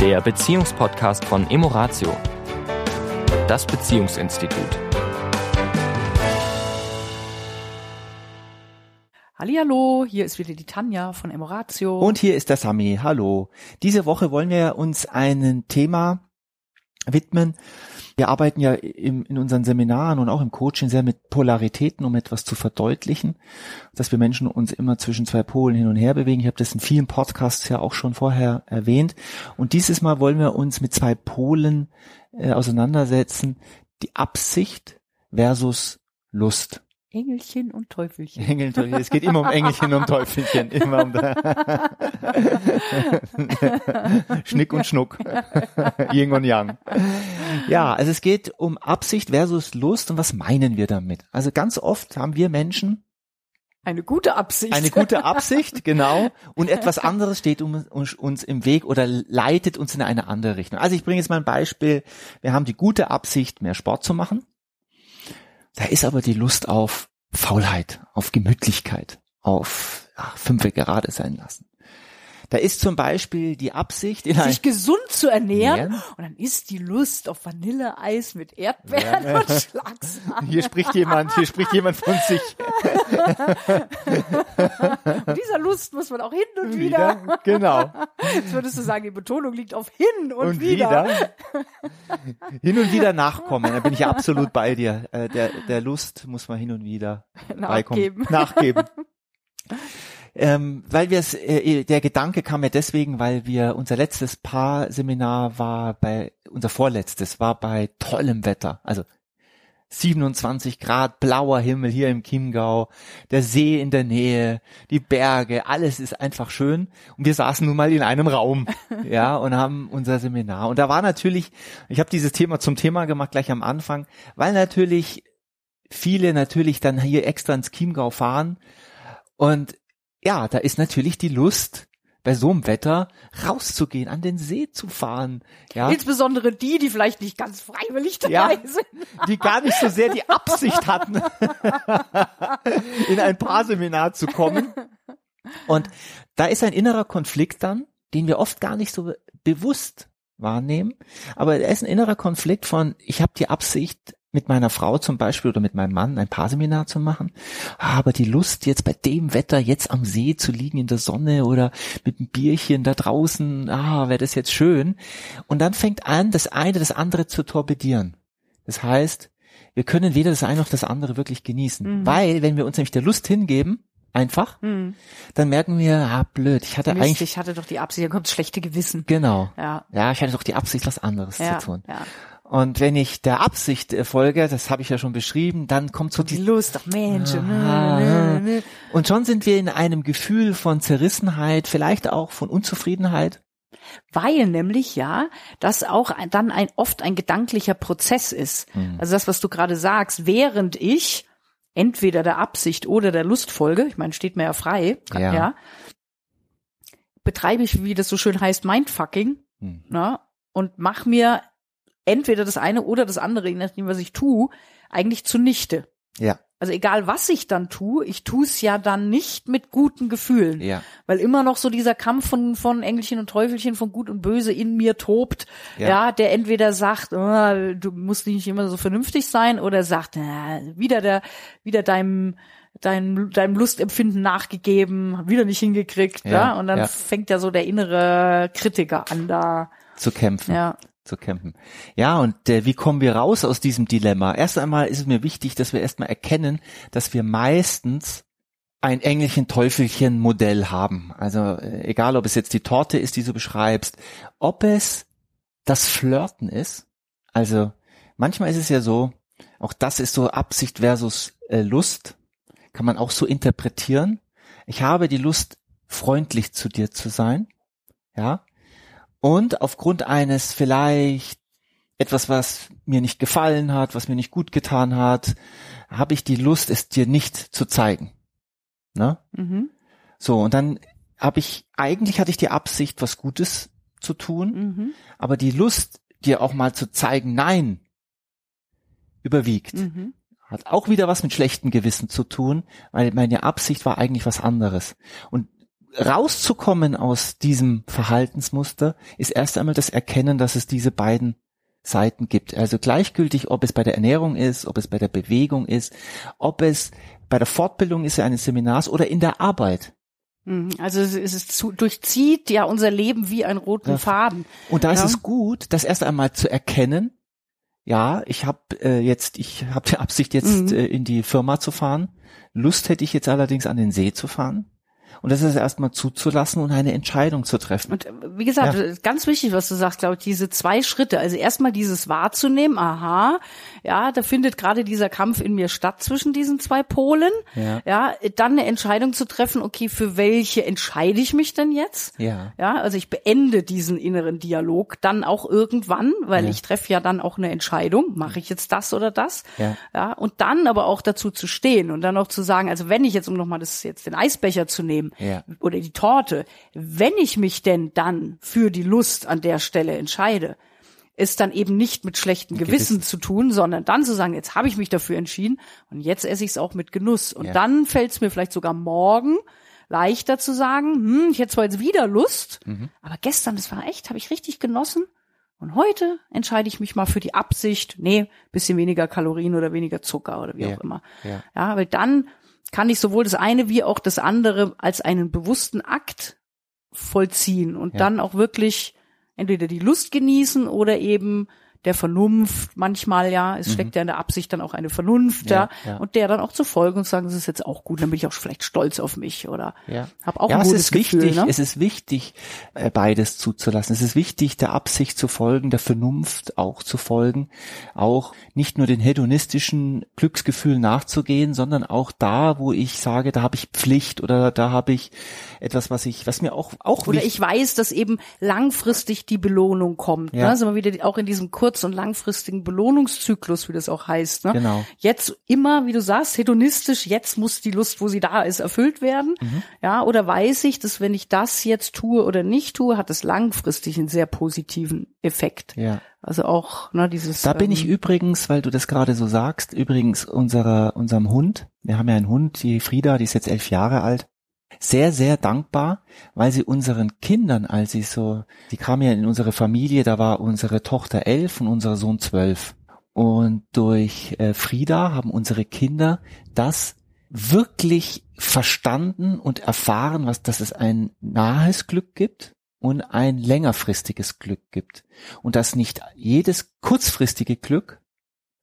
der Beziehungspodcast von Emoratio, das Beziehungsinstitut. Hallihallo, hier ist wieder die Tanja von Emoratio. Und hier ist der Sami. Hallo. Diese Woche wollen wir uns ein Thema widmen. Wir arbeiten ja im, in unseren Seminaren und auch im Coaching sehr mit Polaritäten, um etwas zu verdeutlichen, dass wir Menschen uns immer zwischen zwei Polen hin und her bewegen. Ich habe das in vielen Podcasts ja auch schon vorher erwähnt. Und dieses Mal wollen wir uns mit zwei Polen äh, auseinandersetzen. Die Absicht versus Lust. Engelchen und Teufelchen. Engel, es geht immer um Engelchen und Teufelchen, immer um Schnick und Schnuck, Yin und Yang. Ja, also es geht um Absicht versus Lust und was meinen wir damit? Also ganz oft haben wir Menschen eine gute Absicht. Eine gute Absicht, genau. Und etwas anderes steht um, uns im Weg oder leitet uns in eine andere Richtung. Also ich bringe jetzt mal ein Beispiel. Wir haben die gute Absicht, mehr Sport zu machen. Da ist aber die Lust auf Faulheit, auf Gemütlichkeit, auf ach, fünfe gerade sein lassen. Da ist zum Beispiel die Absicht, sich gesund zu ernähren Ernähren? und dann ist die Lust auf Vanilleeis mit Erdbeeren ja, und Schlagsahne. Hier spricht jemand, hier spricht jemand von sich. und dieser Lust muss man auch hin und wieder. wieder genau. Jetzt würdest du sagen, die Betonung liegt auf hin und, und wieder. wieder. Hin und wieder nachkommen, da bin ich absolut bei dir. Äh, der, der Lust muss man hin und wieder nachgeben. Nachgeben. Ähm, weil wir es, äh, der Gedanke kam mir deswegen, weil wir unser letztes Paar-Seminar war bei, unser vorletztes war bei tollem Wetter, also 27 Grad, blauer Himmel hier im Chiemgau, der See in der Nähe, die Berge, alles ist einfach schön. Und wir saßen nun mal in einem Raum, ja, und haben unser Seminar. Und da war natürlich, ich habe dieses Thema zum Thema gemacht gleich am Anfang, weil natürlich viele natürlich dann hier extra ins Chiemgau fahren und ja, da ist natürlich die Lust, bei so einem Wetter rauszugehen, an den See zu fahren. Ja. Insbesondere die, die vielleicht nicht ganz freiwillig dabei ja, sind. Die gar nicht so sehr die Absicht hatten, in ein Paarseminar zu kommen. Und da ist ein innerer Konflikt dann, den wir oft gar nicht so bewusst wahrnehmen. Aber er ist ein innerer Konflikt von, ich habe die Absicht, mit meiner Frau zum Beispiel oder mit meinem Mann ein Paarseminar zu machen. Ah, aber die Lust, jetzt bei dem Wetter jetzt am See zu liegen in der Sonne oder mit einem Bierchen da draußen, ah, wäre das jetzt schön. Und dann fängt an, das eine das andere zu torpedieren. Das heißt, wir können weder das eine noch das andere wirklich genießen. Mhm. Weil, wenn wir uns nämlich der Lust hingeben, einfach, mhm. dann merken wir, ah, blöd, ich hatte Mist, eigentlich. Ich hatte doch die Absicht, dann kommt das schlechte Gewissen. Genau. Ja. ja, ich hatte doch die Absicht, was anderes ja, zu tun. Ja. Und wenn ich der Absicht folge, das habe ich ja schon beschrieben, dann kommt so die, die Lust, ach Mensch. Ah, und schon sind wir in einem Gefühl von Zerrissenheit, vielleicht auch von Unzufriedenheit. Weil nämlich ja, das auch dann ein oft ein gedanklicher Prozess ist. Mhm. Also das, was du gerade sagst, während ich entweder der Absicht oder der Lust folge, ich meine, steht mir ja frei, ja, ja betreibe ich, wie das so schön heißt, Mindfucking, mhm. na, und mach mir entweder das eine oder das andere, je nachdem, was ich tue, eigentlich zunichte. Ja. Also egal, was ich dann tue, ich tue es ja dann nicht mit guten Gefühlen. Ja. Weil immer noch so dieser Kampf von, von Engelchen und Teufelchen, von Gut und Böse in mir tobt, ja, ja der entweder sagt, oh, du musst nicht immer so vernünftig sein, oder sagt, äh, wieder der, wieder deinem, deinem, deinem Lustempfinden nachgegeben, wieder nicht hingekriegt, ja, ja? und dann ja. fängt ja so der innere Kritiker an da zu kämpfen. Ja zu kämpfen. Ja, und äh, wie kommen wir raus aus diesem Dilemma? Erst einmal ist es mir wichtig, dass wir erstmal erkennen, dass wir meistens ein Engelchen-Teufelchen-Modell haben. Also äh, egal, ob es jetzt die Torte ist, die du beschreibst, ob es das Flirten ist. Also manchmal ist es ja so, auch das ist so Absicht versus äh, Lust, kann man auch so interpretieren. Ich habe die Lust, freundlich zu dir zu sein, ja, und aufgrund eines vielleicht etwas, was mir nicht gefallen hat, was mir nicht gut getan hat, habe ich die Lust, es dir nicht zu zeigen. Ne? Mhm. So, und dann habe ich, eigentlich hatte ich die Absicht, was Gutes zu tun, mhm. aber die Lust, dir auch mal zu zeigen, nein, überwiegt. Mhm. Hat auch wieder was mit schlechtem Gewissen zu tun, weil meine Absicht war eigentlich was anderes. Und rauszukommen aus diesem Verhaltensmuster ist erst einmal das Erkennen, dass es diese beiden Seiten gibt. Also gleichgültig, ob es bei der Ernährung ist, ob es bei der Bewegung ist, ob es bei der Fortbildung ist eines Seminars oder in der Arbeit. Mhm. Also es, es zu, durchzieht ja unser Leben wie ein roten ja. Faden. Und da ist es gut, das erst einmal zu erkennen. Ja, ich habe äh, jetzt, ich habe die Absicht jetzt mhm. äh, in die Firma zu fahren. Lust hätte ich jetzt allerdings an den See zu fahren. Und das ist erstmal zuzulassen und eine Entscheidung zu treffen. Und äh, wie gesagt, ja. ganz wichtig, was du sagst, glaube ich, diese zwei Schritte. Also erstmal dieses wahrzunehmen, aha, ja, da findet gerade dieser Kampf in mir statt zwischen diesen zwei Polen. Ja. ja, dann eine Entscheidung zu treffen, okay, für welche entscheide ich mich denn jetzt? Ja. Ja, also ich beende diesen inneren Dialog dann auch irgendwann, weil ja. ich treffe ja dann auch eine Entscheidung, mache ich jetzt das oder das? Ja. ja. Und dann aber auch dazu zu stehen und dann auch zu sagen, also wenn ich jetzt, um nochmal das jetzt den Eisbecher zu nehmen, ja. oder die Torte, wenn ich mich denn dann für die Lust an der Stelle entscheide, ist dann eben nicht mit schlechtem Gewissen, Gewissen, zu tun, sondern dann zu sagen, jetzt habe ich mich dafür entschieden und jetzt esse ich es auch mit Genuss. Und ja. dann fällt es mir vielleicht sogar morgen leichter zu sagen, hm, ich hätte zwar jetzt wieder Lust, mhm. aber gestern, das war echt, habe ich richtig genossen. Und heute entscheide ich mich mal für die Absicht, nee, bisschen weniger Kalorien oder weniger Zucker oder wie ja. auch immer. Ja. ja, weil dann kann ich sowohl das eine wie auch das andere als einen bewussten Akt vollziehen und ja. dann auch wirklich entweder die Lust genießen oder eben der Vernunft manchmal, ja, es mhm. steckt ja in der Absicht dann auch eine Vernunft, ja, ja, und der dann auch zu folgen und sagen, das ist jetzt auch gut, dann bin ich auch vielleicht stolz auf mich oder ja. habe auch ja, ein gutes es ist Gefühl, wichtig, ne? es ist wichtig, äh, beides zuzulassen. Es ist wichtig, der Absicht zu folgen, der Vernunft auch zu folgen, auch nicht nur den hedonistischen Glücksgefühlen nachzugehen, sondern auch da, wo ich sage, da habe ich Pflicht oder da habe ich etwas, was ich, was mir auch auch oder ich weiß, dass eben langfristig die Belohnung kommt. Ja. Ne? Also wieder auch in diesem kurz- und langfristigen Belohnungszyklus, wie das auch heißt. Ne? Genau. Jetzt immer, wie du sagst, hedonistisch, jetzt muss die Lust, wo sie da ist, erfüllt werden. Mhm. Ja, oder weiß ich, dass wenn ich das jetzt tue oder nicht tue, hat es langfristig einen sehr positiven Effekt. Ja. Also auch ne, dieses. Da bin ähm, ich übrigens, weil du das gerade so sagst, übrigens unserer unserem Hund. Wir haben ja einen Hund, die Frieda, die ist jetzt elf Jahre alt sehr, sehr dankbar, weil sie unseren Kindern, als sie so, die kam ja in unsere Familie, da war unsere Tochter elf und unser Sohn zwölf. Und durch äh, Frieda haben unsere Kinder das wirklich verstanden und erfahren, was, dass es ein nahes Glück gibt und ein längerfristiges Glück gibt. Und dass nicht jedes kurzfristige Glück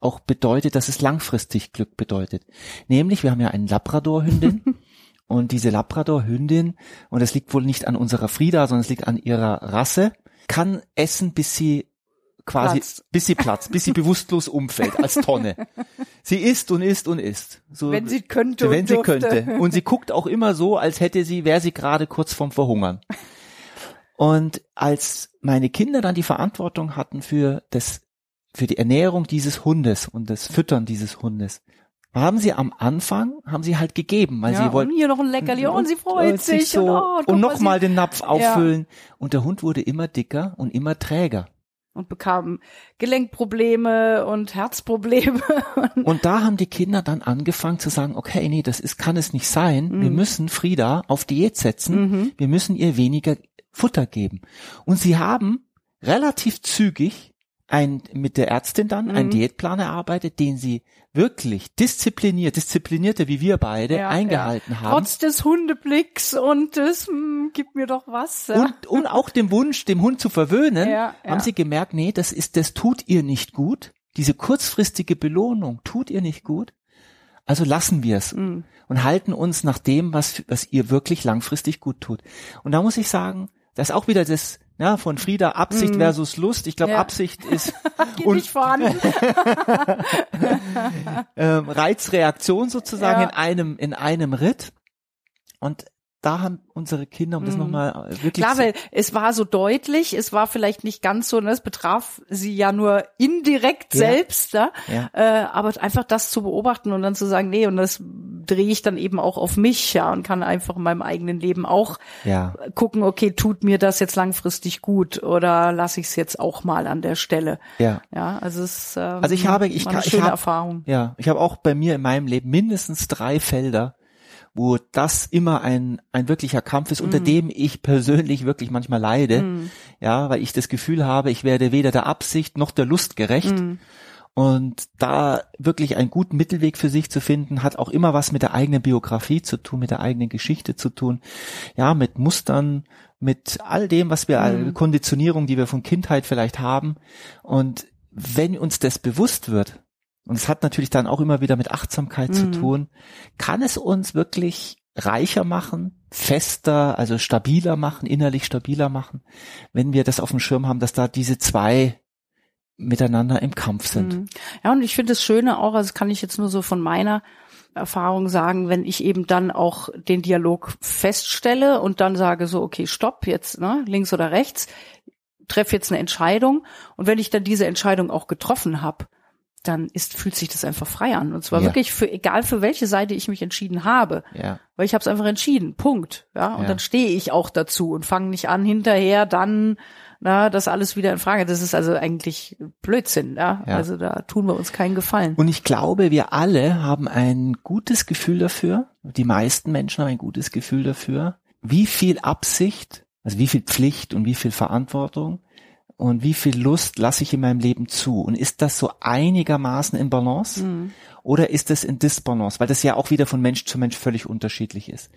auch bedeutet, dass es langfristig Glück bedeutet. Nämlich, wir haben ja einen Labrador-Hündin Und diese Labrador-Hündin, und es liegt wohl nicht an unserer Frieda, sondern es liegt an ihrer Rasse, kann essen, bis sie quasi, Platz. bis sie platzt, bis sie bewusstlos umfällt als Tonne. Sie isst und isst und isst. So, wenn sie könnte. Wenn sie dürfte. könnte. Und sie guckt auch immer so, als hätte sie, wäre sie gerade kurz vorm Verhungern. Und als meine Kinder dann die Verantwortung hatten für das, für die Ernährung dieses Hundes und das Füttern dieses Hundes, haben sie am Anfang, haben sie halt gegeben, weil ja, sie wollten. hier noch ein Leckerli und, und sie freut sich, so, und, oh, und nochmal den Napf auffüllen. Ja. Und der Hund wurde immer dicker und immer träger. Und bekam Gelenkprobleme und Herzprobleme. und da haben die Kinder dann angefangen zu sagen, okay, nee, das ist, kann es nicht sein. Mhm. Wir müssen Frieda auf Diät setzen. Mhm. Wir müssen ihr weniger Futter geben. Und sie haben relativ zügig ein, mit der Ärztin dann mhm. einen Diätplan erarbeitet, den sie wirklich diszipliniert, disziplinierter wie wir beide ja, eingehalten ja. haben. Trotz des Hundeblicks und des, hm, gib mir doch was. Ja. Und, und auch dem Wunsch, dem Hund zu verwöhnen, haben sie gemerkt, nee, das ist, das tut ihr nicht gut. Diese kurzfristige Belohnung tut ihr nicht gut. Also lassen wir es mhm. und halten uns nach dem, was, was ihr wirklich langfristig gut tut. Und da muss ich sagen, das ist auch wieder das, ja, von Frieda Absicht mm. versus Lust. Ich glaube, ja. Absicht ist und, nicht vorhanden. ähm, Reizreaktion sozusagen ja. in einem in einem Ritt. Und da haben unsere Kinder, um das mm. nochmal äh, wirklich Klar, weil es war so deutlich, es war vielleicht nicht ganz so, ne, es betraf sie ja nur indirekt ja. selbst, ja? ja. Äh, aber einfach das zu beobachten und dann zu sagen, nee, und das drehe ich dann eben auch auf mich, ja, und kann einfach in meinem eigenen Leben auch ja. gucken, okay, tut mir das jetzt langfristig gut oder lasse ich es jetzt auch mal an der Stelle. Ja. Ja, also es ähm, Also ich habe, ich, eine kann, schöne ich hab, Erfahrung. Ja, ich habe auch bei mir in meinem Leben mindestens drei Felder, wo das immer ein, ein wirklicher Kampf ist, unter mm. dem ich persönlich wirklich manchmal leide, mm. ja, weil ich das Gefühl habe, ich werde weder der Absicht noch der Lust gerecht. Mm. Und da wirklich einen guten Mittelweg für sich zu finden, hat auch immer was mit der eigenen Biografie zu tun, mit der eigenen Geschichte zu tun, ja, mit Mustern, mit all dem, was wir, mhm. Konditionierung, die wir von Kindheit vielleicht haben. Und wenn uns das bewusst wird, und es hat natürlich dann auch immer wieder mit Achtsamkeit mhm. zu tun, kann es uns wirklich reicher machen, fester, also stabiler machen, innerlich stabiler machen, wenn wir das auf dem Schirm haben, dass da diese zwei miteinander im Kampf sind. Mhm. Ja, und ich finde das Schöne auch, also das kann ich jetzt nur so von meiner Erfahrung sagen, wenn ich eben dann auch den Dialog feststelle und dann sage so, okay, stopp, jetzt ne, links oder rechts, treffe jetzt eine Entscheidung und wenn ich dann diese Entscheidung auch getroffen habe, dann ist, fühlt sich das einfach frei an. Und zwar ja. wirklich für egal für welche Seite ich mich entschieden habe. Ja. Weil ich habe es einfach entschieden. Punkt. Ja. Und ja. dann stehe ich auch dazu und fange nicht an, hinterher dann na, das alles wieder in Frage. Das ist also eigentlich Blödsinn, ja? ja. Also da tun wir uns keinen Gefallen. Und ich glaube, wir alle haben ein gutes Gefühl dafür, die meisten Menschen haben ein gutes Gefühl dafür, wie viel Absicht, also wie viel Pflicht und wie viel Verantwortung und wie viel Lust lasse ich in meinem Leben zu? Und ist das so einigermaßen in Balance? Mhm. Oder ist das in Disbalance? Weil das ja auch wieder von Mensch zu Mensch völlig unterschiedlich ist.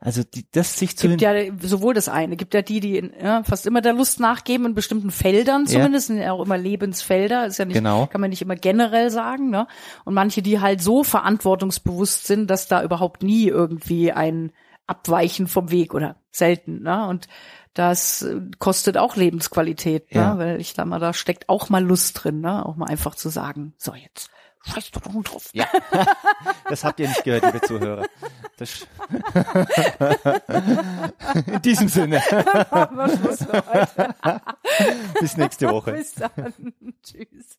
Also die, das sich zu gibt ja sowohl das eine, gibt ja die, die ja, fast immer der Lust nachgeben in bestimmten Feldern zumindest, ja. sind ja auch immer Lebensfelder, ist ja nicht, genau. kann man nicht immer generell sagen, ne? Und manche, die halt so verantwortungsbewusst sind, dass da überhaupt nie irgendwie ein Abweichen vom Weg oder selten, ne? Und das kostet auch Lebensqualität, ne? Ja. Weil ich da mal, da steckt auch mal Lust drin, ne? Auch mal einfach zu sagen, so jetzt scheiß doch drauf. Ja, das habt ihr nicht gehört, liebe Zuhörer. Das In diesem Sinne. Bis nächste Woche. Bis dann. Tschüss.